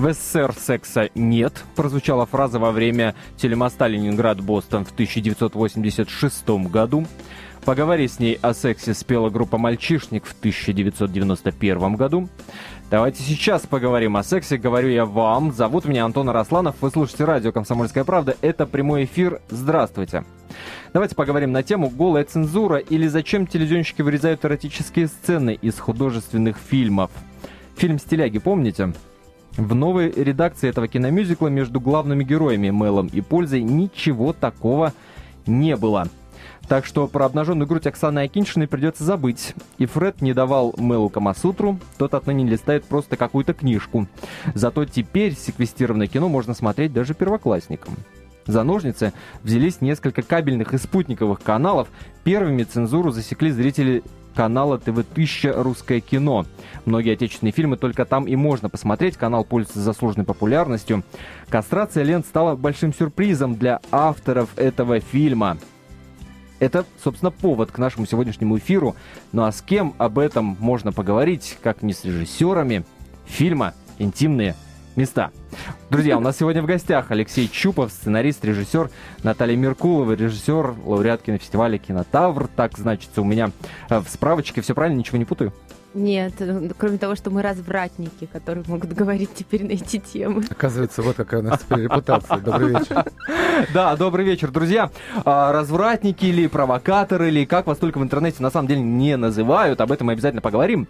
В СССР секса нет, прозвучала фраза во время телемоста Ленинград-Бостон в 1986 году. Поговори с ней о сексе спела группа «Мальчишник» в 1991 году. Давайте сейчас поговорим о сексе. Говорю я вам. Зовут меня Антон Арасланов. Вы слушаете радио «Комсомольская правда». Это прямой эфир. Здравствуйте. Давайте поговорим на тему «Голая цензура» или «Зачем телевизионщики вырезают эротические сцены из художественных фильмов». Фильм «Стиляги» помните? В новой редакции этого киномюзикла между главными героями Мелом и Пользой ничего такого не было. Так что про обнаженную грудь Оксаны Акиншиной придется забыть. И Фред не давал Мелу Камасутру, тот отныне листает просто какую-то книжку. Зато теперь секвестированное кино можно смотреть даже первоклассникам. За ножницы взялись несколько кабельных и спутниковых каналов. Первыми цензуру засекли зрители канала ТВ-1000 «Русское кино». Многие отечественные фильмы только там и можно посмотреть. Канал пользуется заслуженной популярностью. Кастрация лент стала большим сюрпризом для авторов этого фильма. Это, собственно, повод к нашему сегодняшнему эфиру. Ну а с кем об этом можно поговорить, как не с режиссерами фильма «Интимные места». Друзья, у нас сегодня в гостях Алексей Чупов, сценарист, режиссер, Наталья Меркулова, режиссер, лауреат кинофестиваля «Кинотавр». Так значится у меня в справочке. Все правильно, ничего не путаю? Нет, кроме того, что мы развратники, которые могут говорить теперь на эти темы. Оказывается, вот какая у нас теперь репутация. Добрый вечер. Да, добрый вечер, друзья. А, развратники или провокаторы, или как вас только в интернете на самом деле не называют, об этом мы обязательно поговорим.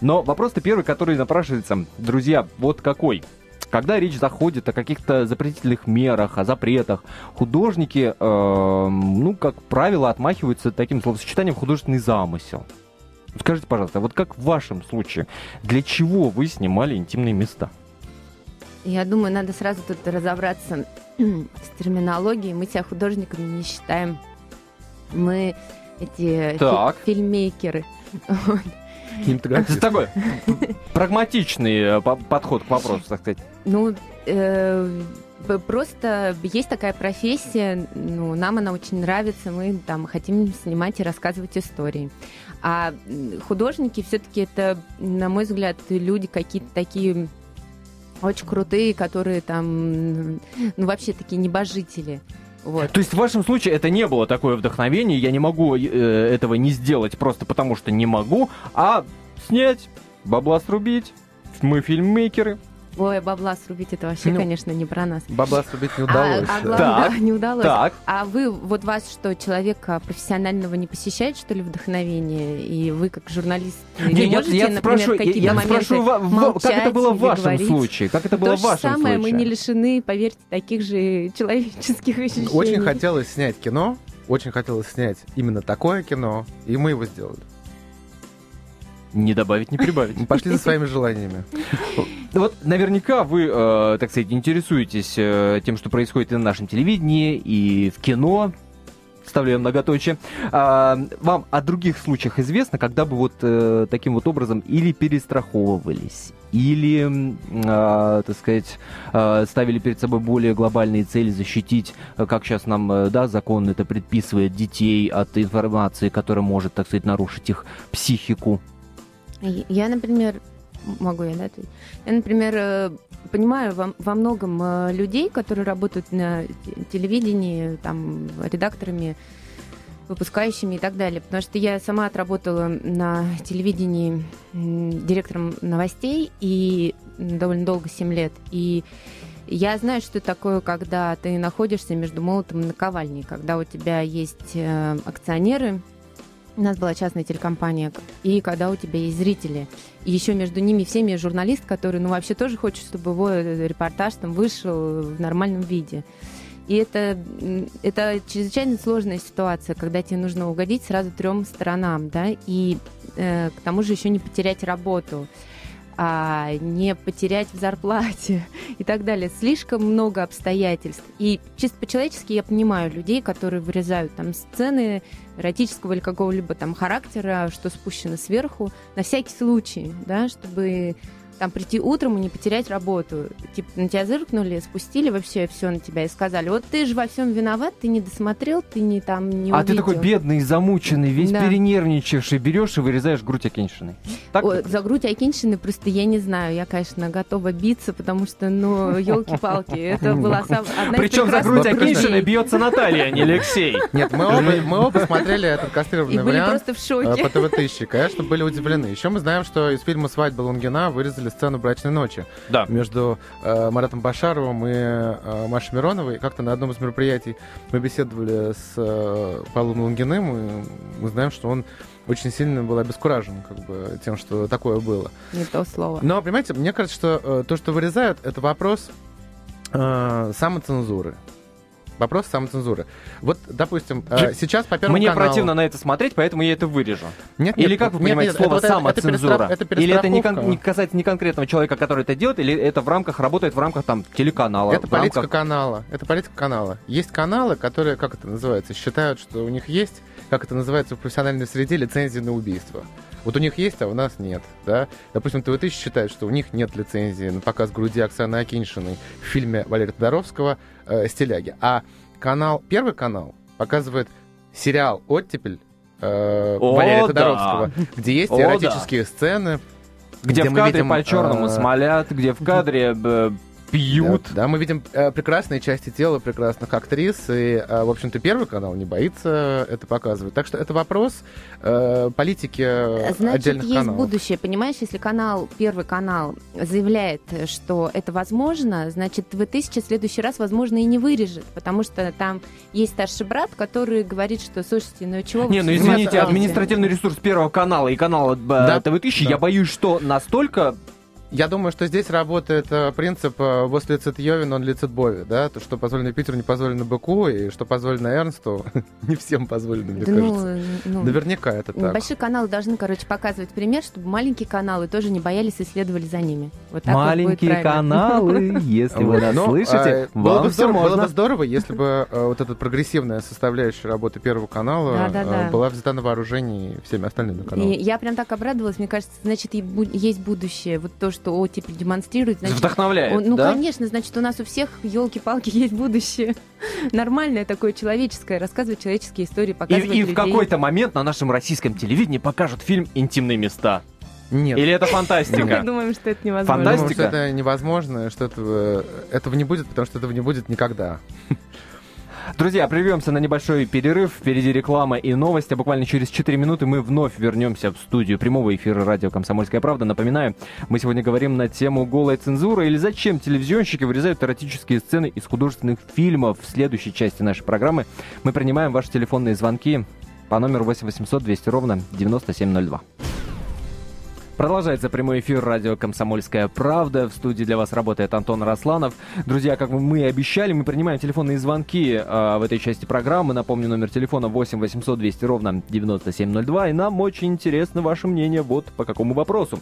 Но вопрос-то первый, который напрашивается, друзья, вот какой. Когда речь заходит о каких-то запретительных мерах, о запретах, художники, э, ну, как правило, отмахиваются таким словосочетанием художественный замысел. Скажите, пожалуйста, вот как в вашем случае, для чего вы снимали интимные места? Я думаю, надо сразу тут разобраться с терминологией. Мы себя художниками не считаем. Мы эти так. фи- фильммейкеры. Это такой прагматичный э, подход к вопросу, так сказать. Ну, э, просто есть такая профессия, ну, нам она очень нравится, мы там хотим снимать и рассказывать истории. А художники все-таки это, на мой взгляд, люди какие-то такие очень крутые, которые там, ну, вообще такие небожители. Вот. То есть в вашем случае это не было такое вдохновение, я не могу э, этого не сделать просто потому, что не могу, а снять, бабла срубить, мы фильммейкеры, Ой, бабла срубить это вообще, ну, конечно, не про нас. Бабла срубить не удалось. А, а главное, так, да, не удалось. Так. А вы, вот вас что, человека профессионального не посещает, что ли, вдохновение? И вы, как журналист, не, не можете, я, я например, спрашиваю, какие-то я, моменты спрашиваю, молчать как это было в вашем говорить? случае? Как это было То в вашем самое, случае? мы не лишены, поверьте, таких же человеческих ощущений. Очень хотелось снять кино, очень хотелось снять именно такое кино, и мы его сделали. Не добавить, не прибавить. Мы пошли за своими желаниями. Вот наверняка вы, э, так сказать, интересуетесь э, тем, что происходит и на нашем телевидении, и в кино. Вставляю многоточие. А, вам о других случаях известно, когда бы вот э, таким вот образом или перестраховывались, или, э, так сказать, э, ставили перед собой более глобальные цели защитить, э, как сейчас нам, э, да, закон это предписывает детей от информации, которая может, так сказать, нарушить их психику. Я, например, могу я, да, ответить? Я, например, э, понимаю во, во многом э, людей, которые работают на телевидении, там, редакторами, выпускающими и так далее. Потому что я сама отработала на телевидении директором новостей и довольно долго, 7 лет. И я знаю, что такое, когда ты находишься между молотом и наковальней, когда у тебя есть э, акционеры, у нас была частная телекомпания, и когда у тебя есть зрители, и еще между ними всеми журналист, который, ну, вообще тоже хочет, чтобы его э, репортаж там вышел в нормальном виде. И это, это чрезвычайно сложная ситуация, когда тебе нужно угодить сразу трем сторонам, да, и э, к тому же еще не потерять работу а не потерять в зарплате и так далее. Слишком много обстоятельств. И чисто по-человечески я понимаю людей, которые вырезают там сцены эротического или какого-либо там характера, что спущено сверху, на всякий случай, да, чтобы там прийти утром и не потерять работу. Типа на тебя зыркнули, спустили вообще все на тебя и сказали, вот ты же во всем виноват, ты не досмотрел, ты не там не А ты увидел». такой бедный, замученный, весь Да. перенервничавший, берешь и вырезаешь грудь Акиньшиной. Так? Ой, за грудь Акиньшины просто я не знаю. Я, конечно, готова биться, потому что, ну, елки-палки, это была одна Причем за грудь грудей. бьется Наталья, а не Алексей. Нет, мы оба, мы оба смотрели этот И кастрированный были вариант. просто в э, шоке. По ТВ-1000, конечно, были удивлены. Еще мы знаем, что из фильма «Свадьба Лунгина» вырезали сцену брачной ночи Да. между э, Маратом Башаровым и э, Машей Мироновой. Как-то на одном из мероприятий мы беседовали с э, Павлом Лунгиным, и мы знаем, что он очень сильно был обескуражен как бы, тем, что такое было. Не то слово. Но, понимаете, мне кажется, что э, то, что вырезают, это вопрос э, самоцензуры. Вопрос самоцензуры. Вот, допустим, э, сейчас по Первому Мне каналу... противно на это смотреть, поэтому я это вырежу. Нет, Или нет, как вы нет, понимаете нет, слово это- это- это самоцензура? перестра- это или это не, кон- не касается не конкретного человека, который это делает, или это в рамках работает в рамках там телеканала? Это политика рамках- канала. Это политика канала. Есть каналы, которые, как это называется, считают, что у них есть, как это называется в профессиональной среде, лицензии на убийство. Вот у них есть, а у нас нет. Да? Допустим, ТВ-1000 считает, что у них нет лицензии на показ груди Оксаны Акиньшиной в фильме Валерия Тодоровского э, «Стиляги». А канал, Первый канал показывает сериал «Оттепель» э, О, Валерия да. Тодоровского, где есть О, да. эротические сцены, Где, где в кадре видим, по черному э, смолят, где в кадре пьют. Да, да, мы видим э, прекрасные части тела прекрасных актрис, и, э, в общем-то, Первый канал не боится это показывать. Так что это вопрос э, политики Значит, отдельных есть каналов. будущее. Понимаешь, если канал, Первый канал заявляет, что это возможно, значит, ТВ-1000 в следующий раз, возможно, и не вырежет, потому что там есть старший брат, который говорит, что, слушайте, ну чего вы Не, ну извините, смотрите?» административный ресурс Первого канала и канала э, Да, ТВ-1000, да. я боюсь, что настолько... Я думаю, что здесь работает э, принцип э, «вос лицет Йовин, он лицет Бови», да? То, что позволено Питеру, не позволено быку, и что позволено Эрнсту, не всем позволено, мне Да кажется. ну, ну, Наверняка это так. Большие каналы должны, короче, показывать пример, чтобы маленькие каналы тоже не боялись и следовали за ними. Вот вот Маленькие правильно. каналы, если вы Вот. нас Ну, слышите, было, вам бы все здорово, было можно. бы здорово, если бы вот эта прогрессивная составляющая работы Первого канала была взята на вооружение всеми остальными каналами. я прям так обрадовалась, мне кажется, значит, есть будущее. Вот то, что оттепель демонстрирует, значит, Вдохновляет, он- ну, да? конечно, значит, у нас у всех, елки-палки, есть будущее. Нормальное такое человеческое, рассказывать человеческие истории, И, показывать и в людей. какой-то момент на нашем российском телевидении покажут фильм «Интимные места». Нет. Или это Мы фантастика? думаем, что это невозможно. думаю, Фантастика? что это невозможно, что этого, этого не будет, потому что этого не будет никогда. Друзья, прервемся на небольшой перерыв. Впереди реклама и новости. Буквально через 4 минуты мы вновь вернемся в студию прямого эфира радио «Комсомольская правда». Напоминаю, мы сегодня говорим на тему голой цензуры или зачем телевизионщики вырезают эротические сцены из художественных фильмов. В следующей части нашей программы мы принимаем ваши телефонные звонки по номеру 8 800 200 ровно 9702. Продолжается прямой эфир радио «Комсомольская правда». В студии для вас работает Антон Росланов. Друзья, как мы и обещали, мы принимаем телефонные звонки э, в этой части программы. Напомню, номер телефона 8 800 200 ровно 9702. И нам очень интересно ваше мнение вот по какому вопросу.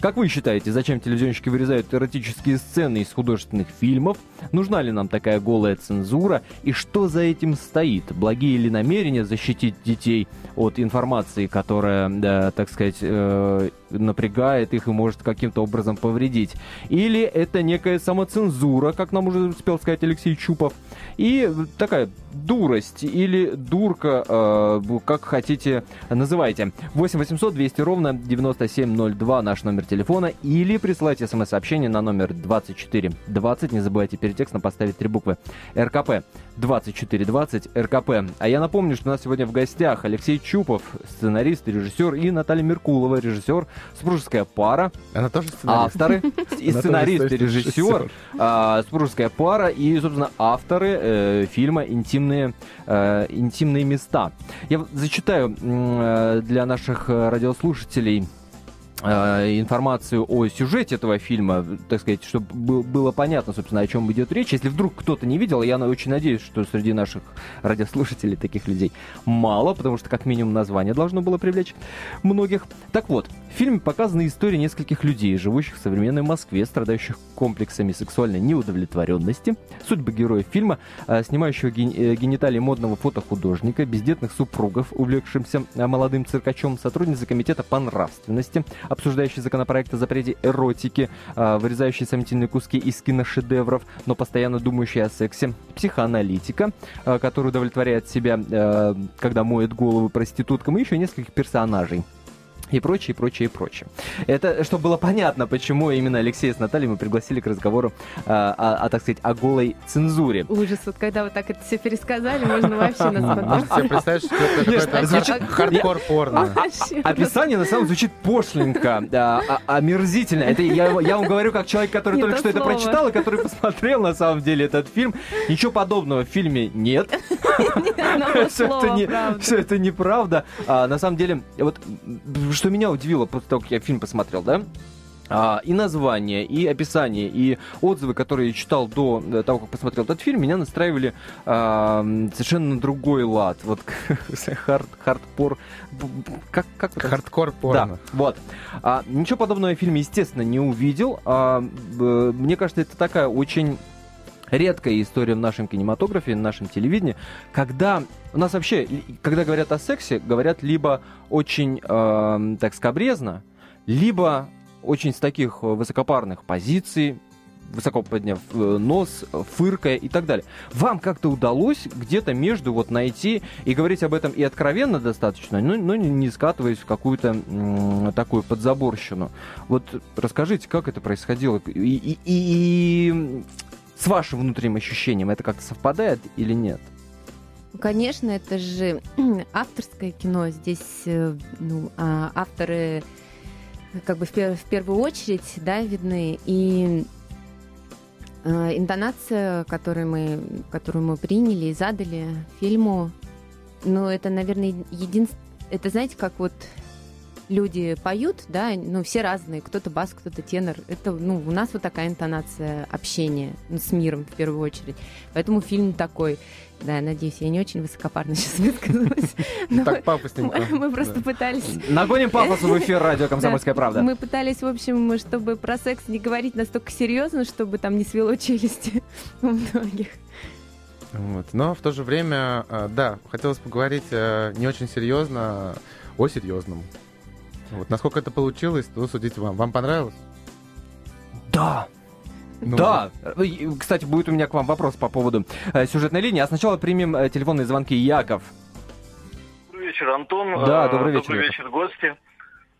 Как вы считаете, зачем телевизионщики вырезают эротические сцены из художественных фильмов? Нужна ли нам такая голая цензура? И что за этим стоит? Благие ли намерения защитить детей от информации, которая, да, так сказать, э, напрягает их и может каким-то образом повредить? Или это некая самоцензура, как нам уже успел сказать Алексей Чупов, и такая дурость или дурка, э, как хотите, называйте. 8 800 200 ровно 9702 наш номер телефона или присылайте смс-сообщение на номер 2420. Не забывайте перед текстом поставить три буквы РКП. 2420 РКП. А я напомню, что у нас сегодня в гостях Алексей Чупов, сценарист, режиссер, и Наталья Меркулова, режиссер, супружеская пара, Она тоже сценарист. авторы и сценарист, и режиссер. режиссер, а, пара и, собственно, авторы э, фильма «Интимные, э, «Интимные места». Я зачитаю э, для наших э, радиослушателей информацию о сюжете этого фильма, так сказать, чтобы был- было понятно, собственно, о чем идет речь. Если вдруг кто-то не видел, я очень надеюсь, что среди наших радиослушателей таких людей мало, потому что как минимум название должно было привлечь многих. Так вот, в фильме показана история нескольких людей, живущих в современной Москве, страдающих комплексами сексуальной неудовлетворенности. Судьба героев фильма, э, снимающего э, гениталии модного фотохудожника, бездетных супругов, увлекшимся э, молодым циркачом, сотрудницы комитета по нравственности, обсуждающий законопроект о запрете эротики, э, вырезающий сомнительные куски из киношедевров, но постоянно думающий о сексе, психоаналитика, э, который удовлетворяет себя, э, когда моет голову проституткам, и еще нескольких персонажей и прочее, и прочее, и прочее. Это, чтобы было понятно, почему именно Алексея с Натальей мы пригласили к разговору а, о, о, так сказать, о голой цензуре. Ужас, вот когда вы так это все пересказали, можно вообще нас представить, что это звучит- хардкор порно. Описание на самом деле звучит пошленько, а, а- омерзительно. Это я, вам говорю как человек, который только то что это прочитал и который посмотрел на самом деле этот фильм. Ничего подобного в фильме нет. Все это, неправда. А, на самом деле, вот что меня удивило после того, как я фильм посмотрел, да? А, и название, и описание, и отзывы, которые я читал до э, того, как посмотрел этот фильм, меня настраивали а, совершенно на другой лад. Вот хард, б- Как, как Хардкор порно. да, вот. А, ничего подобного я в фильме, естественно, не увидел. А, мне кажется, это такая очень редкая история в нашем кинематографе, в нашем телевидении, когда у нас вообще, и- когда говорят о сексе, говорят либо очень, эм, так скобрезно, либо очень с таких э, высокопарных позиций, высоко подняв э, нос, э, фыркая и так далее. Вам как-то удалось где-то между вот найти и говорить об этом и откровенно достаточно, но, но не, скатываясь в какую-то м, такую подзаборщину. Вот расскажите, как это происходило и, и- и с вашим внутренним ощущением это как-то совпадает или нет? Конечно, это же авторское кино. Здесь э, ну, а, авторы э, как бы в, пер- в первую очередь да, видны. И э, интонация, которую мы, которую мы приняли и задали фильму, ну, это, наверное, единственное... Это, знаете, как вот люди поют, да, ну, все разные, кто-то бас, кто-то тенор. Это, ну, у нас вот такая интонация общения ну, с миром в первую очередь. Поэтому фильм такой. Да, я надеюсь, я не очень высокопарно сейчас высказалась. Так пафосненько. Мы мы просто пытались... Нагоним пафосу в эфир радио «Комсомольская Да, правда». Мы пытались, в общем, чтобы про секс не говорить настолько серьезно, чтобы там не свело челюсти у многих. Вот. Но в то же время, э, да, хотелось поговорить э, не очень серьезно о серьезном. Вот. Насколько это получилось, то судите вам. Вам понравилось? Да, Ну, да. Кстати, будет у меня к вам вопрос по поводу э, сюжетной линии. А сначала примем э, телефонные звонки. Яков. Добрый вечер, Антон. Да, Э, добрый вечер, Добрый вечер, гости.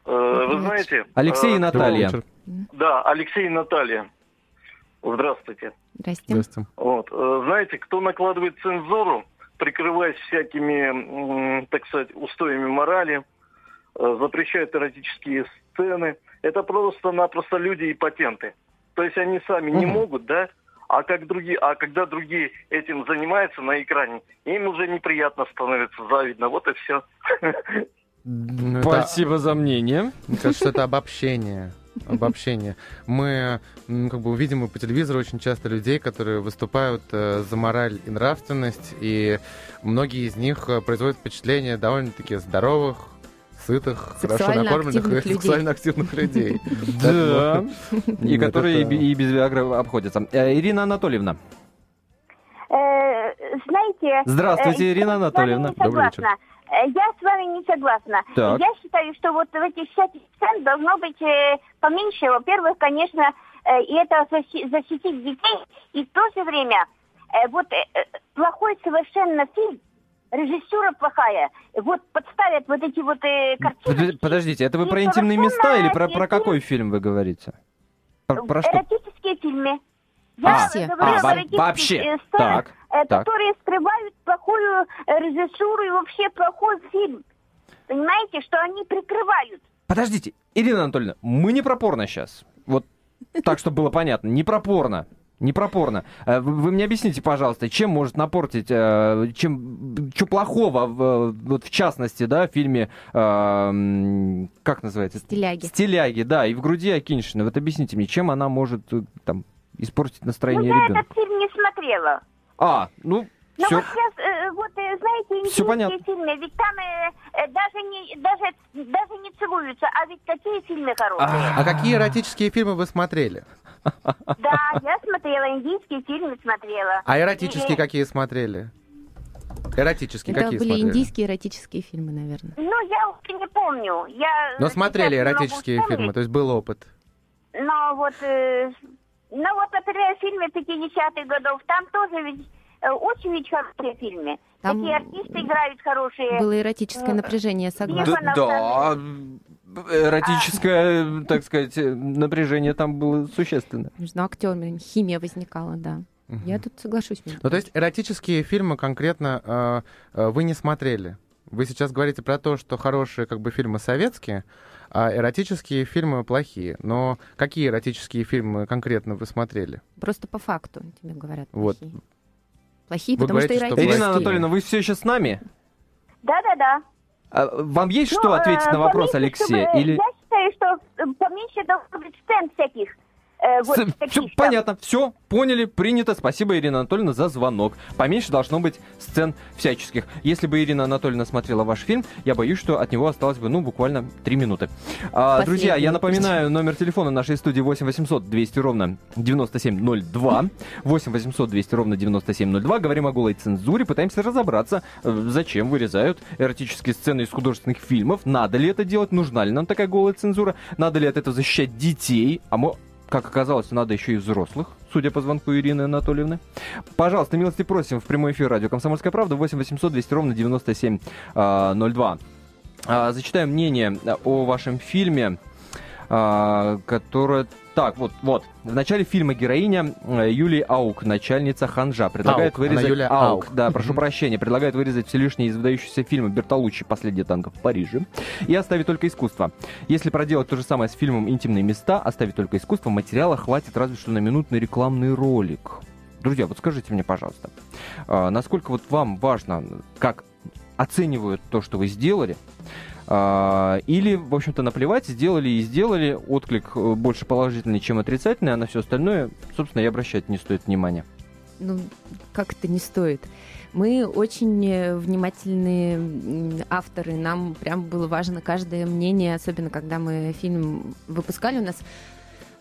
Э, Вы знаете... Алексей и э, Наталья. Да, Алексей и Наталья. Здравствуйте. Здрасте. Здрасте. Вот. э, Знаете, кто накладывает цензуру, прикрываясь всякими, так сказать, устоями морали, э, запрещает эротические сцены, это просто-напросто люди и патенты. То есть они сами не могут, да, а, как другие, а когда другие этим занимаются на экране, им уже неприятно становится, завидно. Вот и все. Ну, это- Спасибо за мнение. Мне кажется, это обобщение. Обобщение. Мы как бы увидим по телевизору очень часто людей, которые выступают э, за мораль и нравственность, и многие из них э, производят впечатление довольно-таки здоровых, сытых, хорошо накормленных активных и людей. сексуально активных людей. Да. И которые и без Виагры обходятся. Э, Ирина Анатольевна. Э, знаете... Здравствуйте, э, Ирина с вами Анатольевна. не Добрый вечер. согласна. Я с вами не согласна. Так. Я считаю, что вот в этих всяких сцен должно быть э, поменьше. Во-первых, конечно, э, и это защи- защитить детей, и в то же время э, вот э, плохой совершенно фильм, режиссура плохая, вот подставят вот эти вот э, картины. Под- Подождите, это вы про интимные места или про, про какой фильм вы говорите? Про, про что? Эротические фильмы. А, Все. говорю а, о во- эротических, вообще. э, сценах, Так, э, так. которые скрывают плохую э, режиссуру и вообще плохой фильм. Понимаете, что они прикрывают. Подождите, Ирина Анатольевна, мы не про порно сейчас. Вот так, чтобы было понятно. Не про порно. Не про порно. Э, Вы, мне объясните, пожалуйста, чем может напортить, э, чем, что плохого, в, вот в частности, да, в фильме, э, как называется? Стиляги. Стиляги, да, и в груди Акиньшины. Вот объясните мне, чем она может э, там испортить Ну, настроение я ребенка? этот фильм не смотрела. А, ну, Но все. вот сейчас, э, вот, э, знаете, Всё понятно. фильмы, ведь там э, э, даже, не, даже, даже не целуются, а ведь какие фильмы хорошие. А какие эротические фильмы вы смотрели? Да, я смотрела, индийские фильмы смотрела. А эротические И- какие смотрели? Эротические Это какие были смотрели? индийские эротические фильмы, наверное. Ну, я уже не помню. Я Но смотрели эротические вспомнить. фильмы, то есть был опыт. Но вот, э, ну вот, например, фильмы 50-х годов, там тоже ведь э, очень ведь хорошие фильмы. Там Такие артисты играют хорошие. Было эротическое Э, напряжение, Да, согласна. да, эротическое, так сказать, напряжение там было существенно. Между актерами химия возникала, да. Я тут соглашусь. Ну, то есть эротические фильмы конкретно э, э, вы не смотрели. Вы сейчас говорите про то, что хорошие как бы фильмы советские, а эротические фильмы плохие. Но какие эротические фильмы конкретно вы смотрели? Просто по факту тебе говорят. Вот. Плохие, плохие Вы потому что говорите, что эротические. Ирина Анатольевна, вы все еще с нами? Да-да-да. А Вам есть что Ну, э, ответить на вопрос поменьше, Алексея? чтобы- Или... Я считаю, что э, поменьше должно быть сцен всяких. Э, вот, С- там. понятно, все, поняли, принято. Спасибо, Ирина Анатольевна, за звонок. Поменьше должно быть сцен всяческих. Если бы Ирина Анатольевна смотрела ваш фильм, я боюсь, что от него осталось бы, ну, буквально три минуты. А, друзья, я напоминаю, номер телефона нашей студии 8 800 200 ровно 9702. 8 800 200 ровно 9702. Говорим о голой цензуре, пытаемся разобраться, э, зачем вырезают эротические сцены из художественных фильмов, надо ли это делать, нужна ли нам такая голая цензура, надо ли от этого защищать детей, а мо- как оказалось, надо еще и взрослых, судя по звонку Ирины Анатольевны. Пожалуйста, милости просим в прямой эфир радио «Комсомольская правда» 8 800 200 ровно 9702. А, Зачитаю мнение о вашем фильме, а, которое... Так, вот, вот. В начале фильма героиня э, Юлия Аук, начальница Ханжа, предлагает Аук, она вырезать... Юлия Аук. Да, прошу прощения. Предлагает вырезать все лишнее из выдающегося фильма «Бертолуччи. Последний танк в Париже» и оставить только искусство. Если проделать то же самое с фильмом «Интимные места», оставить только искусство, материала хватит разве что на минутный рекламный ролик. Друзья, вот скажите мне, пожалуйста, а, насколько вот вам важно, как оценивают то, что вы сделали, или, в общем-то, наплевать, сделали и сделали, отклик э, больше положительный, чем отрицательный, а на все остальное, собственно, и обращать не стоит внимания. Ну, как это не стоит? Мы очень э, внимательные авторы, нам прям было важно каждое мнение, особенно когда мы фильм выпускали. У нас,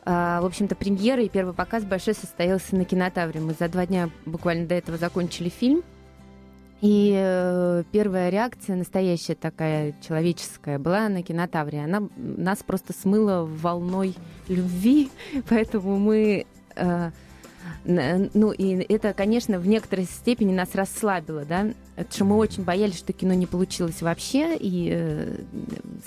а, в общем-то, премьера и первый показ большой состоялся на кинотавре. Мы за два дня буквально до этого закончили фильм. И э, первая реакция, настоящая такая человеческая, была на кинотавре. Она нас просто смыла волной любви, поэтому мы... э, Ну, и это, конечно, в некоторой степени нас расслабило, да, потому что мы очень боялись, что кино не получилось вообще, и э,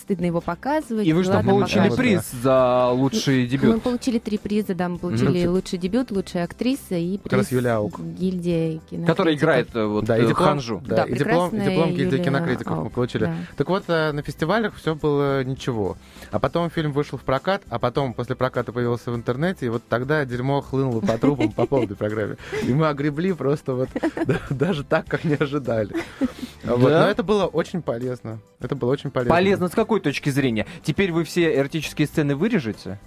стыдно его показывать. И вы что, ладно, получили показывать. приз за лучший Мы дебют? получили три приза, да, мы получили Мгм. лучший дебют, лучшая актриса и Как раз приз Юлия Аук. гильдии кинокритиков. Который играет э, вот Да, и э, диплом, Ханжу. да, Да, и диплом, и диплом гильдии Юлия кинокритиков мы Аук, получили. да. Так вот, э, на фестивалях все было ничего. А потом фильм вышел в прокат, а потом после проката появился в интернете, и вот тогда дерьмо хлынуло по трубам по полной программе. И мы огребли просто вот да, даже так, как не ожидали. Вот, Да? Но это было очень полезно. Это было очень полезно. Полезно с какой точки зрения? Теперь вы все эротические сцены вырежете?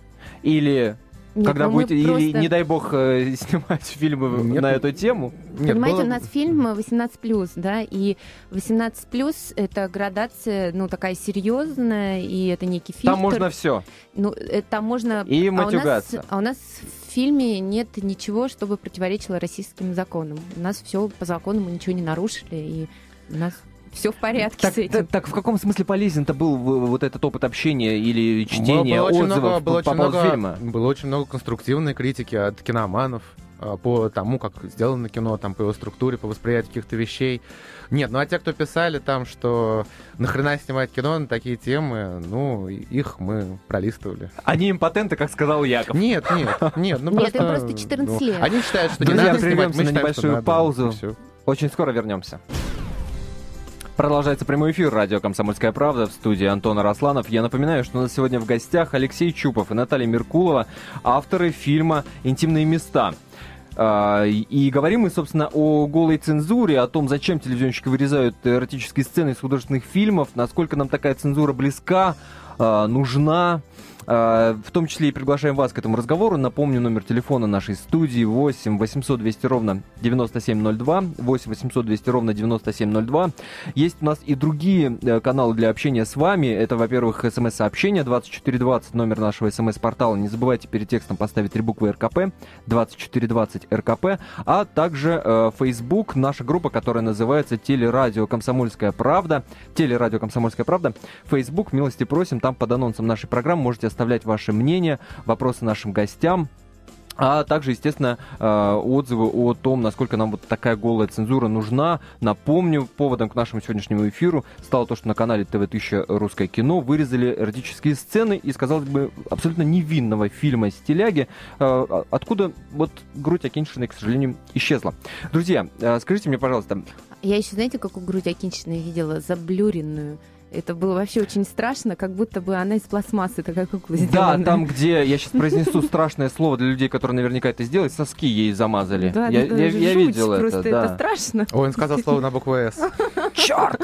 Или Нет, когда ну будете, или, просто- не дай бог, э, снимать фильмы Нет, на эту тему? Нет, Понимаете, было- у нас фильм 18+, да, и 18+, это градация, ну, такая серьезная, и это некий фильтр. Там можно все. Ну, э, там можно... И а у, нас, матюгаться. а у нас в фильме нет ничего, чтобы противоречило российским законам. У нас все по закону, мы ничего не нарушили, и у нас все в порядке Так, с этим. так- так в каком смысле полезен-то был в- вот этот опыт общения или чтения было очень отзывов много, было по поводу много, фильма? Было очень много конструктивной критики от киноманов а, по тому, как сделано кино, там, по его структуре, по восприятию каких-то вещей. Нет, ну а те, кто писали там, что нахрена снимать кино на такие темы, ну, их мы пролистывали. Они импотенты, как сказал Яков. Нет, нет, нет, ну Нет, просто... им просто 14 ну, лет. Они считают, что Друзья, не надо снимать, мы на считаем, небольшую что надо, паузу. Очень скоро вернемся. Продолжается прямой эфир радио «Комсомольская правда» в студии Антона Росланов. Я напоминаю, что у нас сегодня в гостях Алексей Чупов и Наталья Меркулова, авторы фильма «Интимные места». А, И говорим мы, собственно, о голой цензуре, о том, зачем телевизионщики вырезают эротические сцены из художественных фильмов, насколько нам такая цензура близка, а, нужна. А, в том числе и приглашаем вас к этому разговору. Напомню, номер телефона нашей студии 8 800 200 ровно 9702, 8 800 200 ровно 9702. Есть у нас и другие э, каналы для общения с вами. Это, во-первых, смс-сообщение 2420, номер нашего смс-портала. Не забывайте перед текстом поставить три буквы РКП, 2420 РКП, а также э, Facebook, наша группа, которая называется Телерадио Комсомольская правда. Телерадио Комсомольская правда. Facebook, милости просим, там под анонсом нашей программы можете оставлять ваше мнение, вопросы нашим гостям. А также, естественно, э, отзывы о том, насколько нам вот такая голая цензура нужна. Напомню, поводом к нашему сегодняшнему эфиру стало то, что на канале ТВ-1000 «Русское кино» вырезали эротические сцены из, казалось бы, абсолютно невинного фильма «Стиляги», э, откуда вот грудь Акиншиной, к сожалению, исчезла. Друзья, э, скажите мне, пожалуйста... Я еще, знаете, какую грудь Акиншиной видела? Заблюренную. Это было вообще очень страшно, как будто бы она из пластмассы такая кукла Да, там, где, я сейчас произнесу страшное слово для людей, которые наверняка это сделают, соски ей замазали. Да, я, да, я, я видел просто это, это да. страшно. Ой, он сказал слово на букву «С». Черт!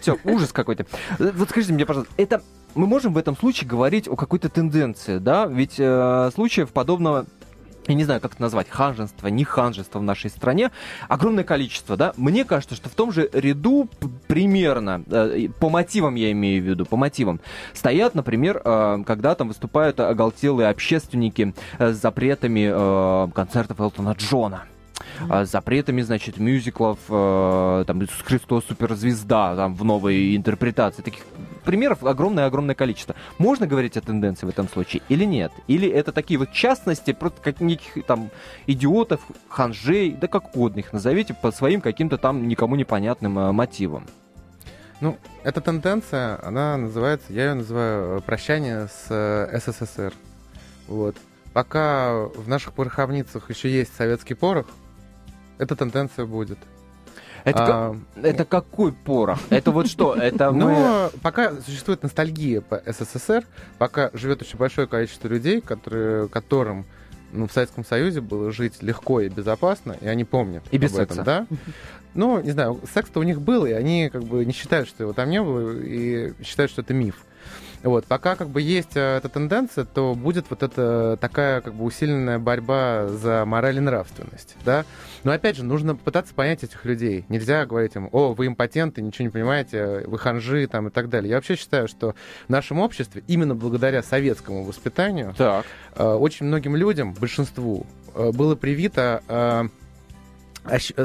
Все, ужас какой-то. Э, Вот скажите мне, пожалуйста, это мы можем в этом случае говорить о какой-то тенденции, да? Ведь э, случаев подобного я не знаю, как это назвать, ханжество, не ханжество в нашей стране, огромное количество, да. Мне кажется, что в том же ряду примерно, э, по мотивам я имею в виду, по мотивам, стоят, например, э, когда там выступают оголтелые общественники э, с запретами э, концертов Элтона Джона с запретами, значит, мюзиклов, э, там, Иисус Христос суперзвезда, там, в новой интерпретации. Таких примеров огромное-огромное количество. Можно говорить о тенденции в этом случае или нет? Или это такие вот частности, просто как неких там идиотов, ханжей, да как угодно их назовите, по своим каким-то там никому непонятным э, мотивам? Ну, эта тенденция, она называется, я ее называю э, прощание с э, СССР. Вот. Пока в наших пороховницах еще есть советский порох, эта тенденция будет. Это, А, это какой порох? Это вот что? Это мы... Но пока существует ностальгия по СССР, пока живет очень большое количество людей, которые, которым ну, в Советском Союзе было жить легко и безопасно, и они помнят И без об этом, секса. да? Ну, не знаю, секс-то у них был, и они как бы не считают, что его там не было, и считают, что это миф. Вот, пока как бы есть э, эта тенденция, то будет вот эта такая как бы усиленная борьба за мораль и нравственность, да. Но опять же, нужно пытаться понять этих людей. Нельзя говорить им, о, вы импотенты, ничего не понимаете, вы ханжи там и так далее. Я вообще считаю, что в нашем обществе, именно благодаря советскому воспитанию, Так. э, очень многим людям, большинству, э, было привито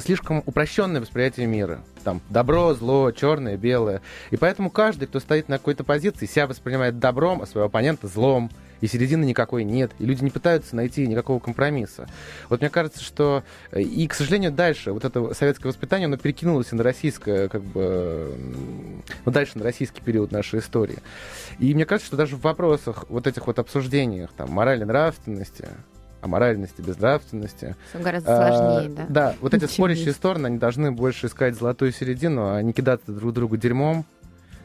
слишком упрощенное восприятие мира. Там добро, зло, черное, белое. И поэтому каждый, кто стоит на какой-то позиции, себя воспринимает добром, а своего оппонента злом. И середины никакой нет. И люди не пытаются найти никакого компромисса. Вот мне кажется, что... э, И, к сожалению, дальше вот это советское воспитание, оно перекинулось на российское, как бы... Ну, дальше на российский период нашей истории. И мне кажется, что даже в вопросах вот этих вот обсуждениях, там, морали, нравственности, о моральности, безнравственности, Всё гораздо а, сложнее, да. Да, вот эти спорящие есть. стороны, они должны больше искать золотую середину, а не кидаться друг другу дерьмом.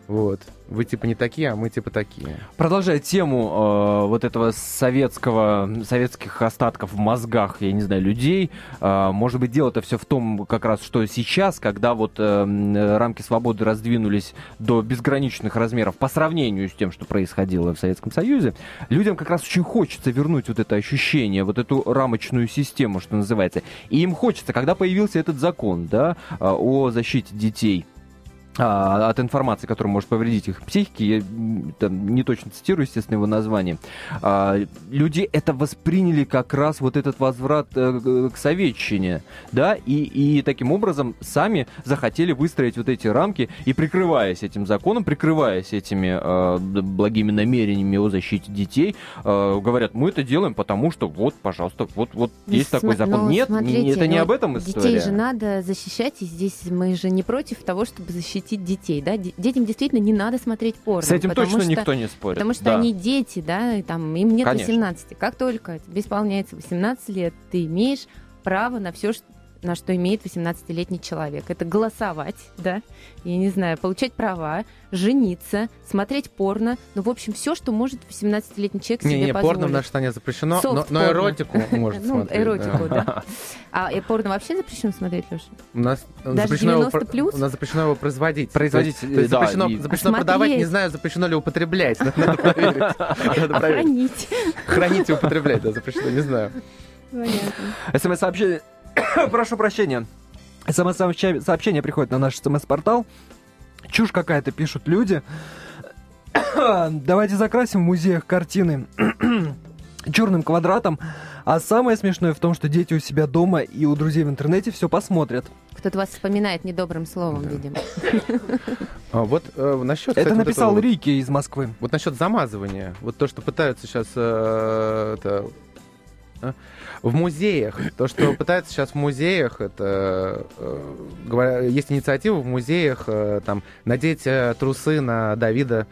Вот. Вы типа не такие, а мы типа такие. Продолжая тему э, вот этого советского, советских остатков в мозгах, я не знаю, людей, э, может быть, дело-то все в том, как раз, что сейчас, когда вот э, рамки свободы раздвинулись до безграничных размеров по сравнению с тем, что происходило в Советском Союзе, людям как раз очень хочется вернуть вот это ощущение, вот эту рамочную систему, что называется. И им хочется, когда появился этот закон, да, э, о защите детей, а, от информации, которая может повредить их психике, я там, не точно цитирую, естественно, его название, а, люди это восприняли как раз вот этот возврат э, к- советчине, да, и, и таким образом сами захотели выстроить вот эти рамки и прикрываясь этим законом, прикрываясь этими э, благими намерениями о защите детей, э, говорят, мы это делаем, потому что вот, пожалуйста, вот, вот Ну, есть такой сма- закон. ну, Нет, не- смотрите, это не ну, об этом история. Детей же надо защищать, и здесь мы же не против того, чтобы защитить детей, да? Де- Детям действительно не надо смотреть порно. С этим точно что- никто не спорит. Потому что да. они дети, да, и там им нет Конечно. 18. Как только тебе исполняется 18 лет, ты имеешь право на все, на что имеет 18-летний человек. Это голосовать, да, я не знаю, получать права, жениться, смотреть порно, ну, в общем, все, что может 18-летний человек себе Не, не, позволить. порно в нашей стране запрещено, но, Софт но эротику может Ну, смотреть. эротику, да. А порно вообще запрещено смотреть, Леша? У нас запрещено его, 90 про- плюс? у нас запрещено его производить. Производить, То есть, запрещено, запрещено продавать, не знаю, запрещено ли употреблять. Надо А проверить. хранить. Хранить и употреблять, да, запрещено, не знаю. Понятно. СМС-сообщение... Прошу прощения. СМС-сообщение приходит на наш СМС-портал. Чушь какая-то пишут люди. Давайте закрасим в музеях картины черным квадратом. А самое смешное в том, что дети у себя дома и у друзей в интернете все посмотрят. Кто-то вас вспоминает недобрым словом, Да. видимо. А, Вот э, насчет... Это вот написал этого Рики из Москвы. Вот насчет замазывания, вот то, что пытаются сейчас э, это, в музеях, то, что пытаются сейчас в музеях, это э, говоря, есть инициатива в музеях э, там надеть э, трусы на Давида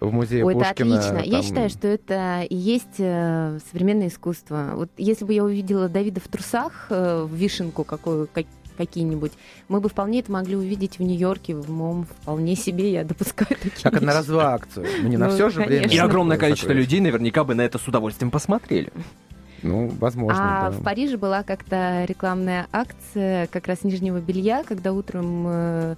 в музее Ой, это Пушкина. отлично. Я там. считаю, что это и есть э, современное искусство. Вот если бы я увидела Давида в трусах, э, в вишенку какую, как- какие-нибудь, мы бы вполне это могли увидеть в Нью-Йорке, в МОМ, вполне себе, я допускаю такие Как вещи. одноразовую акцию. Не на Ну, все же время. конечно. И огромное количество людей наверняка бы на это с удовольствием посмотрели. Ну, возможно. А да. в Париже была как-то рекламная акция как раз нижнего белья, когда утром э,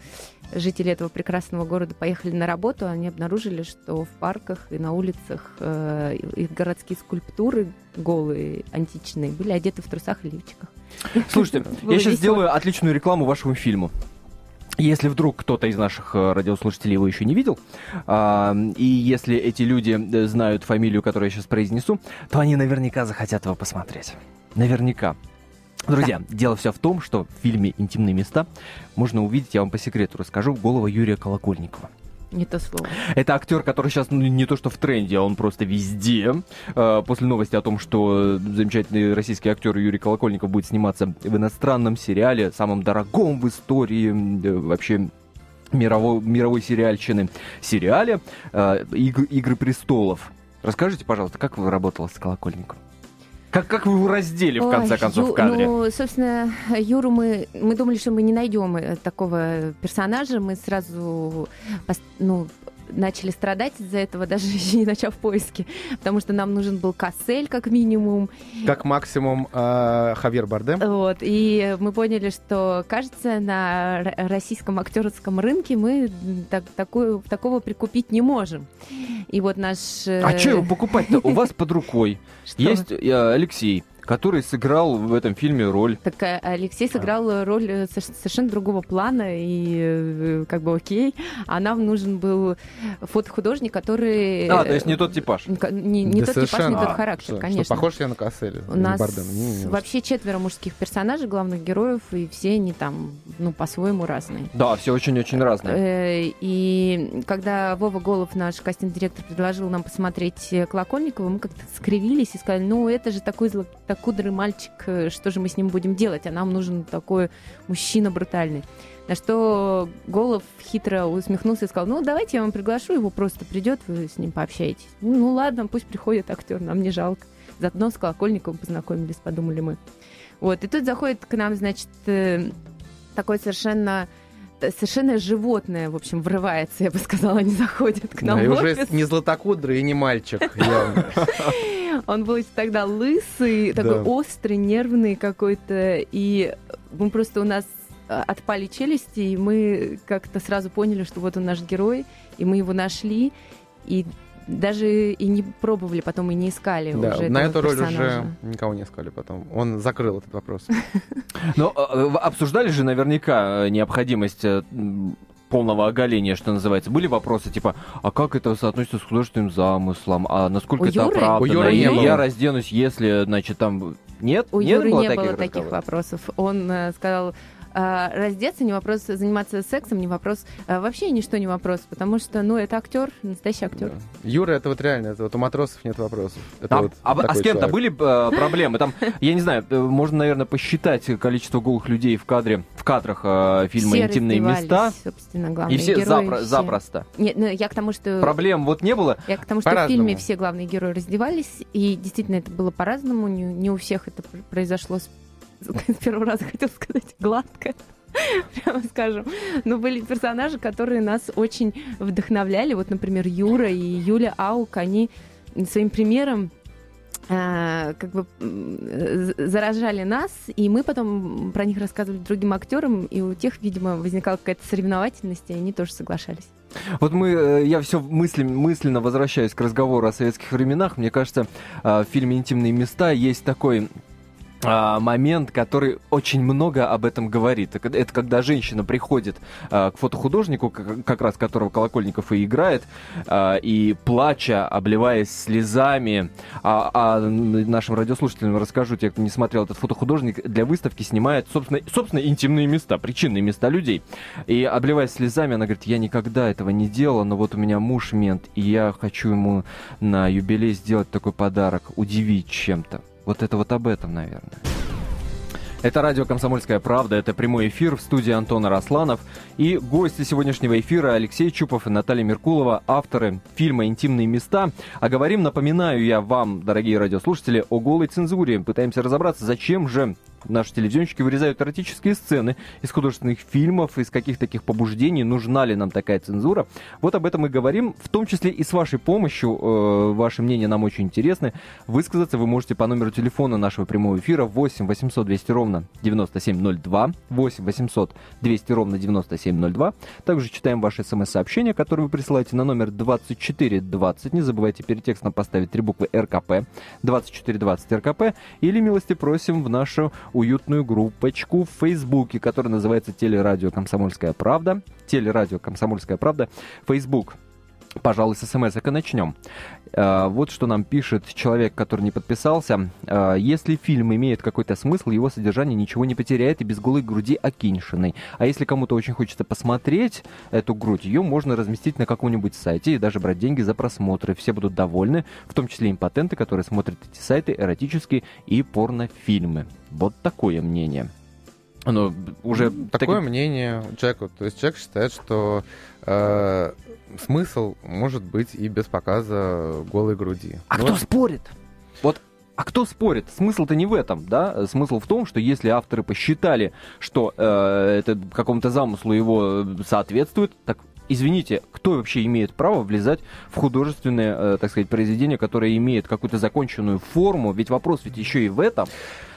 жители этого прекрасного города поехали на работу, они обнаружили, что в парках и на улицах э, их городские скульптуры голые, античные, были одеты в трусах и лифчиках. Слушайте, я сейчас сделаю отличную рекламу вашему фильму. Если вдруг кто-то из наших э, радиослушателей его еще не видел, а, и если эти люди э, знают фамилию, которую я сейчас произнесу, то они наверняка захотят его посмотреть. Наверняка. Друзья, дело все в том, что в фильме «Интимные места» можно увидеть, я вам по секрету расскажу, голову Юрия Колокольникова. Не то слово. Это актер, который сейчас ну, не то что в тренде, а он просто везде. Э, После новости о том, что замечательный российский актер Юрий Колокольников будет сниматься в иностранном сериале, самом дорогом в истории э, вообще мировой, мировой сериальщины, сериале «Иг- «Игры престолов». Расскажите, пожалуйста, как вы работала с Колокольником? Как, как вы его раздели, в Ой, конце концов, Ю- в кадре? Ну, собственно, Юру мы, мы думали, что мы не найдем э, такого персонажа. Мы сразу ну, начали страдать из-за этого, даже еще не начав поиски. Потому что нам нужен был Кассель, как минимум. Как максимум э, Хавьер Бардем. Вот, и мы поняли, что, кажется, на российском актерском рынке мы так- такую, такого прикупить не можем. И вот наш... э, А что его покупать-то? У вас под рукой есть э, Алексей, который сыграл в этом фильме роль Так э, Алексей сыграл роль э, соверш- совершенно другого плана, и как бы окей. А нам нужен был фотохудожник, который... А, то есть не тот типаж. Не, не Да тот типаж, не совершенно. тот характер, Что, конечно. Что, похож я на Касселя? У нас? Не, не, вообще четверо мужских персонажей, главных героев, и все они там, ну, по-своему разные. Да, все очень-очень разные. И когда Вова Голов, наш кастинг-директор, предложил нам посмотреть Колокольникова, мы как-то скривились и сказали, ну, это же такой златокудрый мальчик, э, что же мы с ним будем делать? А нам нужен такой мужчина брутальный. На что Голов хитро усмехнулся и сказал, ну, давайте я вам приглашу, его просто придет, вы с ним пообщаетесь. Ну, ладно, пусть приходит актер, нам не жалко. Заодно с Колокольниковым познакомились, подумали мы. Вот, и тут заходит к нам, значит, э, такой совершенно совершенно животное, в общем, врывается, я бы сказала, не заходит к нам Да, и уже не златокудрый и не мальчик. Он был тогда лысый, такой острый, нервный какой-то, и мы просто у нас а, отпали челюсти, и мы как-то сразу поняли, что вот он наш герой, и мы его нашли, и даже и не пробовали, потом и не искали Да, уже на эту роль персонажа. уже никого не искали потом. Он закрыл этот вопрос. Но э, вы обсуждали же наверняка э, необходимость э, полного оголения, что называется. Были вопросы типа, а как это соотносится с художественным замыслом, а насколько У это Юры? оправдано, У Юры и не было. я разденусь, если, значит, там... Нет? У Нет Юры было не таких было таких разговоров? вопросов. Он э, сказал, раздеться не вопрос, заниматься сексом не вопрос, а, вообще ничто не вопрос, потому что, ну, это актер, настоящий актер. Да. Юра, это вот реально, это вот у матросов нет вопросов. Это А, вот а а с кем-то были э, проблемы? Там, я не знаю, э, можно, наверное, посчитать количество голых людей в кадре, в кадрах э, фильма Все «Интимные места». собственно, главные И все герои. запро- все. запросто. Нет, ну, я к тому, что... Проблем вот не было? Я к тому, что в По-разному. фильме все главные герои раздевались, и действительно это было по-разному, не, не у всех это пр- произошло с с первого раза хотел сказать гладкая, прямо скажем. Но были персонажи, которые нас очень вдохновляли. Вот, например, Юра и Юля Аук, они своим примером а, как бы заражали нас, и мы потом про них рассказывали другим актерам, и у тех, видимо, возникала какая-то соревновательность, и они тоже соглашались. Вот мы, э, я все мысленно возвращаюсь к разговору о советских временах. Мне кажется, а, в фильме «Интимные места» есть такой а, момент, который очень много об этом говорит. Это когда женщина приходит а, к фотохудожнику, как раз которого Колокольников и играет, а, и плача, обливаясь слезами, а, а нашим радиослушателям расскажу, те, кто не смотрел этот фотохудожник, для выставки снимает, собственно, собственно, интимные места, причинные места людей. И обливаясь слезами, она говорит, я никогда этого не делала, но вот у меня муж мент, и я хочу ему на юбилей сделать такой подарок, удивить чем-то. Вот это вот об этом, наверное. Это радио «Комсомольская правда», это прямой эфир в студии Антона Росланов. И гости сегодняшнего эфира Алексей Чупов и Наталья Меркулова, авторы фильма «Интимные места». А говорим, напоминаю я вам, дорогие радиослушатели, о голой цензуре. Пытаемся разобраться, зачем же наши телевизионщики вырезают эротические сцены из художественных фильмов, из каких таких побуждений, нужна ли нам такая цензура. Вот об этом мы говорим, в том числе и с вашей помощью. Э, ваше мнение нам очень интересно. Высказаться вы можете по номеру телефона нашего прямого эфира 8 800 200 ровно 9702, 8 800 200 ровно 9702. Также читаем ваши смс-сообщения, которые вы присылаете на номер 2420. Не забывайте перед текстом поставить три буквы РКП, 2420 РКП, или милости просим в нашу уютную группочку в Фейсбуке, которая называется «Телерадио Комсомольская правда». «Телерадио Комсомольская правда». Фейсбук Пожалуй, с смс и начнем. А, вот что нам пишет человек, который не подписался. А, если фильм имеет какой-то смысл, его содержание ничего не потеряет и без голой груди Акиньшиной. А если кому-то очень хочется посмотреть эту грудь, ее можно разместить на каком-нибудь сайте и даже брать деньги за просмотры. Все будут довольны, в том числе импотенты, которые смотрят эти сайты, эротические и порнофильмы. Вот такое мнение. Оно уже такое так... мнение человека. То есть человек считает, что э, смысл может быть и без показа голой груди. А Но... кто спорит? Вот а кто спорит? Смысл-то не в этом, да? Смысл в том, что если авторы посчитали, что э, это какому-то замыслу его соответствует, так извините, кто вообще имеет право влезать в художественное, э, так сказать, произведение, которое имеет какую-то законченную форму? Ведь вопрос ведь еще и в этом.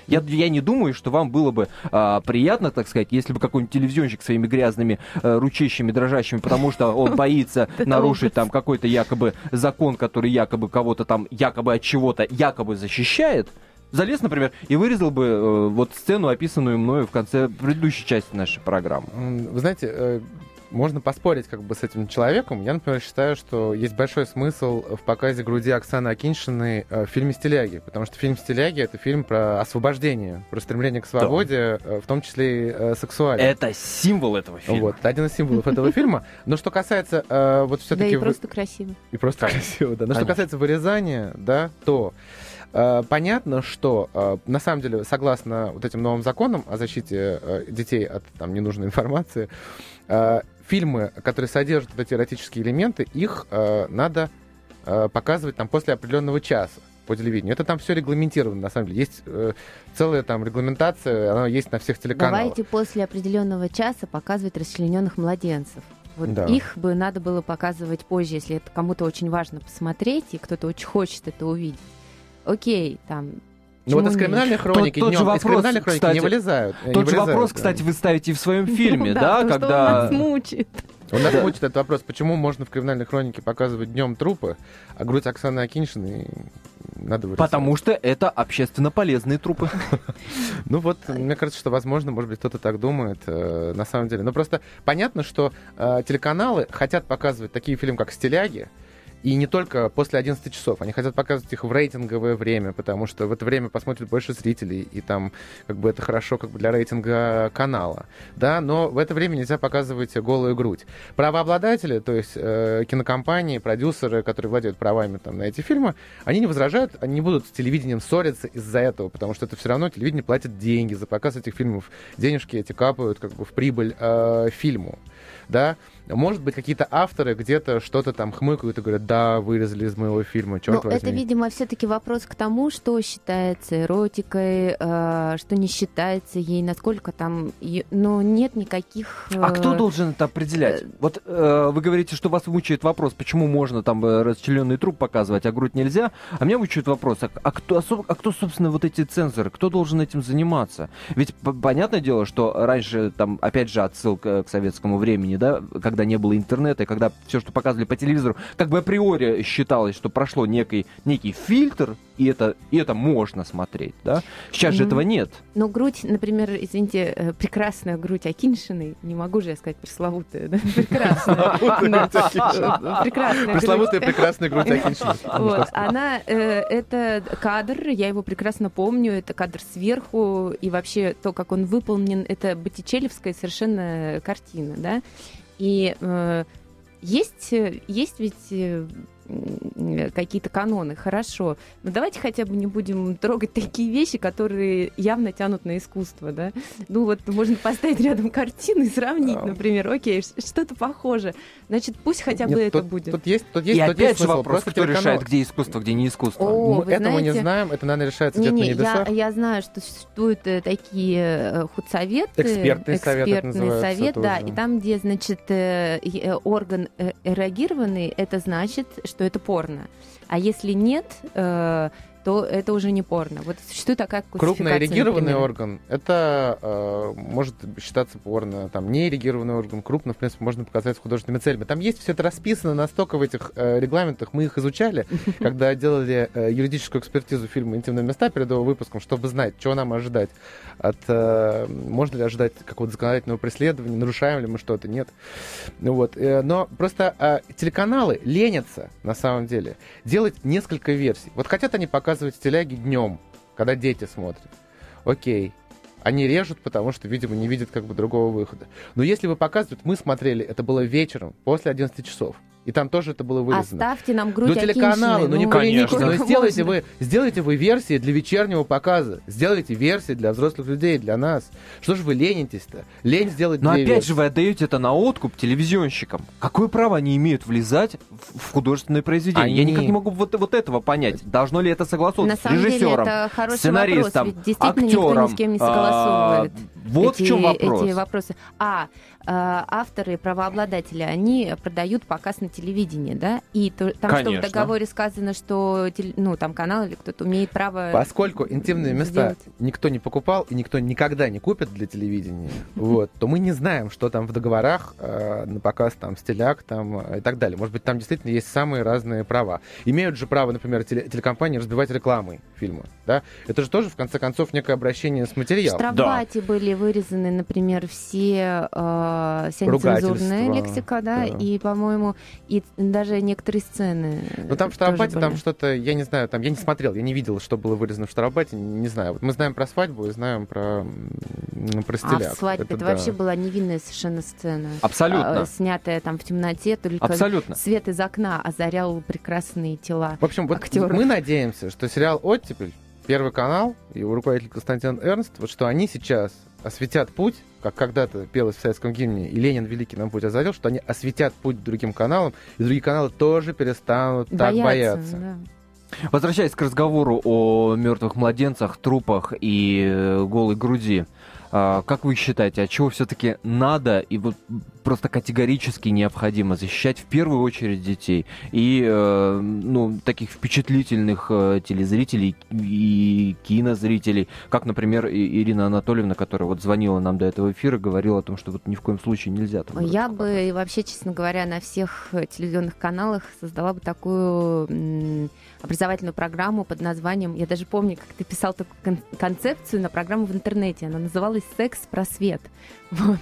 Я, я не думаю, что вам было бы а, приятно, так сказать, если бы какой-нибудь телевизионщик своими грязными а, ручищами дрожащими, потому что он боится нарушить там какой-то якобы закон, который якобы кого-то там якобы от чего-то якобы защищает, залез, например, и вырезал бы э, вот сцену, описанную мною в конце предыдущей части нашей программы. Вы знаете, э, можно поспорить как бы с этим человеком. Я, например, считаю, что есть большой смысл в показе груди Оксаны Акиншиной э, в фильме «Стиляги», потому что фильм «Стиляги» — это фильм про освобождение, про стремление к свободе, да. Э, в том числе и э, сексуальной. Это символ этого фильма. Вот, один из символов этого фильма. Но что касается вот все-таки... Да, и просто красиво. И просто красиво, да. Но что касается вырезания, да, то Понятно, что на самом деле, согласно вот этим новым законам о защите детей от там, ненужной информации, фильмы, которые содержат вот эти эротические элементы, их э, надо э, показывать там после определенного часа по телевидению. Это там все регламентировано, на самом деле. Есть э, целая там регламентация, она есть на всех телеканалах. Давайте после определенного часа показывать расчлененных младенцев. Вот да. их бы надо было показывать позже, если это кому-то очень важно посмотреть, и кто-то очень хочет это увидеть. Окей, там ну вот из криминальной хроники тот, тот же вопрос, из криминальной хроники кстати, не вылезают. Тот не же вылезают, вопрос, да. кстати, вы ставите в своем фильме, да, когда... Он нас мучит. Он нас мучит этот вопрос, почему можно в криминальной хронике показывать днем трупы, а грудь Оксаны Акиньшиной надо вырезать. Потому что это общественно полезные трупы. Ну вот, мне кажется, что, возможно, может быть, кто-то так думает, э, на самом деле. Но просто понятно, что э, телеканалы хотят показывать такие фильмы, как «Стиляги», и не только после 11 часов. Они хотят показывать их в рейтинговое время, потому что в это время посмотрят больше зрителей, и там как бы это хорошо как бы для рейтинга канала. Да, но в это время нельзя показывать голую грудь. Правообладатели, то есть э, кинокомпании, продюсеры, которые владеют правами там, на эти фильмы, они не возражают, они не будут с телевидением ссориться из-за этого, потому что это все равно телевидение платит деньги за показ этих фильмов. Денежки эти капают как бы в прибыль э, фильму. Да? Может быть, какие-то авторы где-то что-то там хмыкают и говорят, да, вырезали из моего фильма, черт Но возьми. это, видимо, все-таки вопрос к тому, что считается эротикой, э, что не считается ей, насколько там... е- Ну, нет никаких... А кто э, должен это определять? э, Вот э, вы говорите, что вас мучает вопрос, почему можно там э, расчлененный труп показывать, а грудь нельзя. А меня мучает вопрос, а, а кто, а кто, собственно, вот эти цензоры? Кто должен этим заниматься? Ведь понятное дело, что раньше, там, опять же, отсылка к советскому времени, да, когда не было интернета, и когда все, что показывали по телевизору, как бы априори считалось, что прошло некий, некий фильтр, и это, и это можно смотреть, да? Сейчас же Мгм. этого нет. Ну, грудь, например, извините, э, прекрасная грудь Акиншиной, не могу же я сказать пресловутая, да? Прекрасная. Пресловутая прекрасная грудь Акиньшина. Вот, она, э, это кадр, я его прекрасно помню, это кадр сверху, и вообще то, как он выполнен, это боттичелевская совершенно картина, да, и э, есть, э, есть ведь э, какие-то каноны, хорошо, но давайте хотя бы не будем трогать такие вещи, которые явно тянут на искусство, да. Ну вот можно поставить рядом картину и сравнить, например, окей, что-то похоже, значит, пусть хотя бы Нет, это тут- будет. Тут есть, тут есть, и тут опять есть же смысл. вопрос, Просто кто телеканал- решает, где искусство, где не искусство. О, Мы вы этого не знаете- знаем, это, наверное, решается где-то на Не-не, я, небесах. я знаю, что существуют э, такие э, худсоветы. Экспертный совет это экспертный называется совет, да. тоже. И там, где, значит, э, э, орган э, эрогированный, это значит, что это порно. А если нет, э, то это уже не порно. Вот существует такая Крупно эрегированный орган, это э, может считаться порно. Там не эрегированный орган, крупно, в принципе, можно показать с художественными целями. Там есть все это расписано настолько в этих э, регламентах. Мы их изучали, когда делали э, юридическую экспертизу фильма «Интимные места» перед его выпуском, чтобы знать, чего нам ожидать. От, э, можно ли ожидать какого-то законодательного преследования, нарушаем ли мы что-то, нет. Ну Вот. э, Но просто э, телеканалы ленятся, на самом деле, делать несколько версий. Вот хотят они показывать стиляги днем, когда дети смотрят. Окей. Они режут, потому что, видимо, не видят как бы другого выхода. Но если вы показывают, мы смотрели, это было вечером, после 11 часов. И там тоже это было вырезано. Оставьте нам грудь Ну, телеканалы, Акиньшиной, ну не конечно. поленитесь, ну сделайте вы, сделайте вы версии для вечернего показа, сделайте версии для взрослых людей, для нас. Что же вы ленитесь-то? Лень сделать Но опять версии. же вы отдаете это на откуп телевизионщикам. Какое право они имеют влезать в, художественное произведение? Я Они- никак не могу вот, вот этого понять. Должно ли это согласовываться На с самом деле режиссером, это хороший сценаристом, вопрос, ведь действительно никто актером? ни с кем не А, согласовывает. вот эти, в чем вопрос. эти вопросы. А, авторы, правообладатели, они продают показ на телевидении, да? И то- там что Конечно. в договоре сказано, что ну, там канал или кто-то имеет право... Поскольку интимные места сделать. никто не покупал и никто никогда не купит для телевидения, вот, то мы не знаем, что там в договорах э, на показ там стиляк там э, и так далее. Может быть, там действительно есть самые разные права. Имеют же право, например, теле- телекомпании разбивать рекламой фильма, да? Это же тоже в конце концов некое обращение с В материалом. штрафбате были вырезаны, например, все, э, Ругательства, нецензурная лексика, да, да. и, по-моему, и даже некоторые сцены. Ну там в тоже Штрафбате там что-то, я не знаю, там я не смотрел, я не видел, что было вырезано в Штрафбате, не знаю. Вот мы знаем про свадьбу и знаем про, про А стиляк. в свадьбе это, да. вообще была невинная совершенно сцена. Абсолютно. А, снятая там в темноте, только Абсолютно. свет из окна озарял прекрасные тела. В общем, вот актеров. мы надеемся, что сериал «Оттепель», Первый канал и его руководитель Константин Эрнст, вот что они сейчас осветят путь, как когда-то пелось в советском гимне, и Ленин Великий нам путь озарил, что они осветят путь другим каналам, и другие каналы тоже перестанут так бояться. да. Возвращаясь к разговору о мертвых младенцах, трупах и э, голой груди, как вы считаете, от чего все-таки надо и вот просто категорически необходимо защищать в первую очередь детей и э, ну, таких впечатлительных э, телезрителей и кинозрителей, как, например, Ирина Анатольевна, которая вот звонила нам до этого эфира, говорила о том, что вот ни в коем случае нельзя там. Я бы и вообще, честно говоря, на всех э, телевизионных каналах создала бы такую образовательную программу под названием, я даже помню, как ты писал такую кон- концепцию на программу в интернете, она называлась «Секс-просвет». Вот.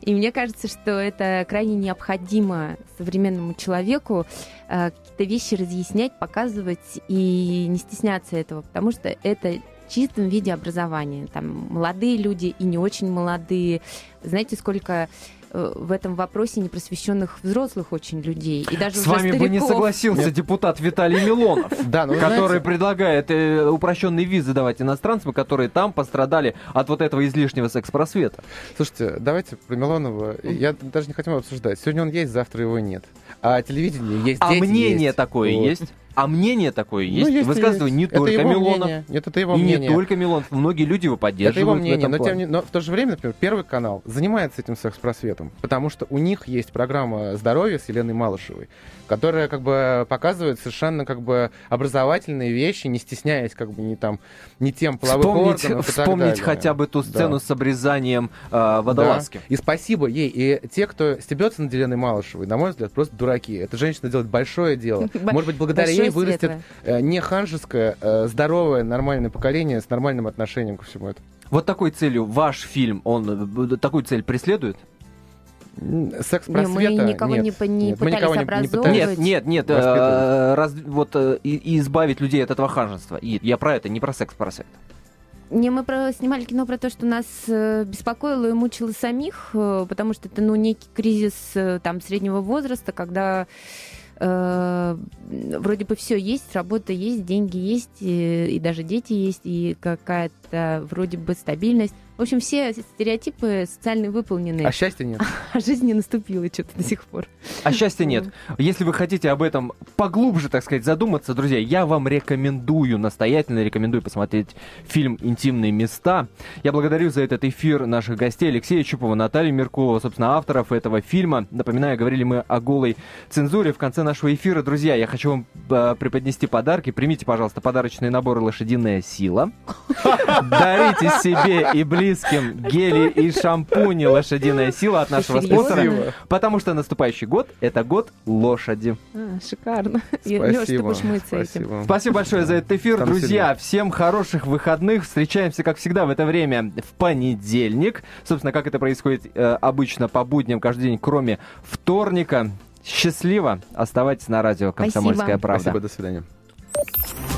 И мне кажется, что это крайне необходимо современному человеку э, какие-то вещи разъяснять, показывать и не стесняться этого, потому что это в чистом виде образования. Там молодые люди и не очень молодые. Знаете, сколько в этом вопросе непросвещенных взрослых очень людей. И даже С вами бы не стариков. согласился Нет. депутат Виталий Милонов. Да, ну который знаете, предлагает э, упрощенные визы давать иностранцам, которые там пострадали от вот этого излишнего секс-просвета. Слушайте, давайте про Милонова. Я даже не хотим обсуждать. Сегодня он есть, завтра его нет. А телевидение есть, А мнение есть. такое Вот. есть? А мнение такое Ну, есть? есть и Высказываю есть. не Это только его Милонов. мнение. Нет, это его И мнение. не только Милонов. Многие люди его поддерживают. Это его в мнение, этом но, тем не- но в то же время, например, Первый канал занимается этим секс-просветом, потому что у них есть программа «Здоровье» с Еленой Малышевой, которая как бы показывает совершенно как бы образовательные вещи, не стесняясь как бы не там, не тем половых Вспомнить, органов и так вспомнить далее. хотя бы ту Да. сцену с обрезанием э, водолазки. Да. И спасибо ей. И те, кто стебется над Еленой Малышевой, на мой взгляд, просто дураки. Эта женщина делает большое дело. Может быть, благодаря Большое ей вырастет светлое. э, не ханжеское, э, здоровое, нормальное поколение с нормальным отношением ко всему этому. Вот такой целью ваш фильм, он э, такую цель преследует? М, Не, Секс-просвета мы никого нет. не, по- не Нет, пытались никого не- не образовывать. пытались. Нет, нет, нет, э, раз- вот э, и, избавить людей от этого ханжества. И я про это, не про секс-просвет. Не, мы про, снимали кино про то, что нас э, беспокоило и мучило самих, э, потому что это, ну, некий кризис э, там среднего возраста, когда э, вроде бы все есть, работа есть, деньги есть, и, и даже дети есть, и какая-то вроде бы стабильность. В общем, все стереотипы социально выполнены, А счастья нет. а жизнь не наступила что-то до сих пор. А счастья нет. Если вы хотите об этом поглубже, так сказать, задуматься, друзья, я вам рекомендую, настоятельно рекомендую посмотреть фильм «Интимные места». Я благодарю за этот эфир наших гостей Алексея Чупова, Наталью Меркулова, собственно, авторов этого фильма. Напоминаю, говорили мы о голой цензуре. В конце нашего эфира, друзья, я хочу вам э, преподнести подарки. Примите, пожалуйста, подарочный набор «Лошадиная сила». Дарите себе и близким гели и шампуни «Лошадиная сила» от нашего спонсора. Потому что наступающий год – это год лошади. А, шикарно. Леш, ты будешь мыться этим. Спасибо. Спасибо большое за этот эфир, друзья. Всем хороших выходных. Встречаемся, как всегда, в это время в понедельник. Собственно, как это происходит э, обычно по будням каждый день, кроме вторника. Счастливо. Оставайтесь на радио «Комсомольская Спасибо. правда». Спасибо, до свидания.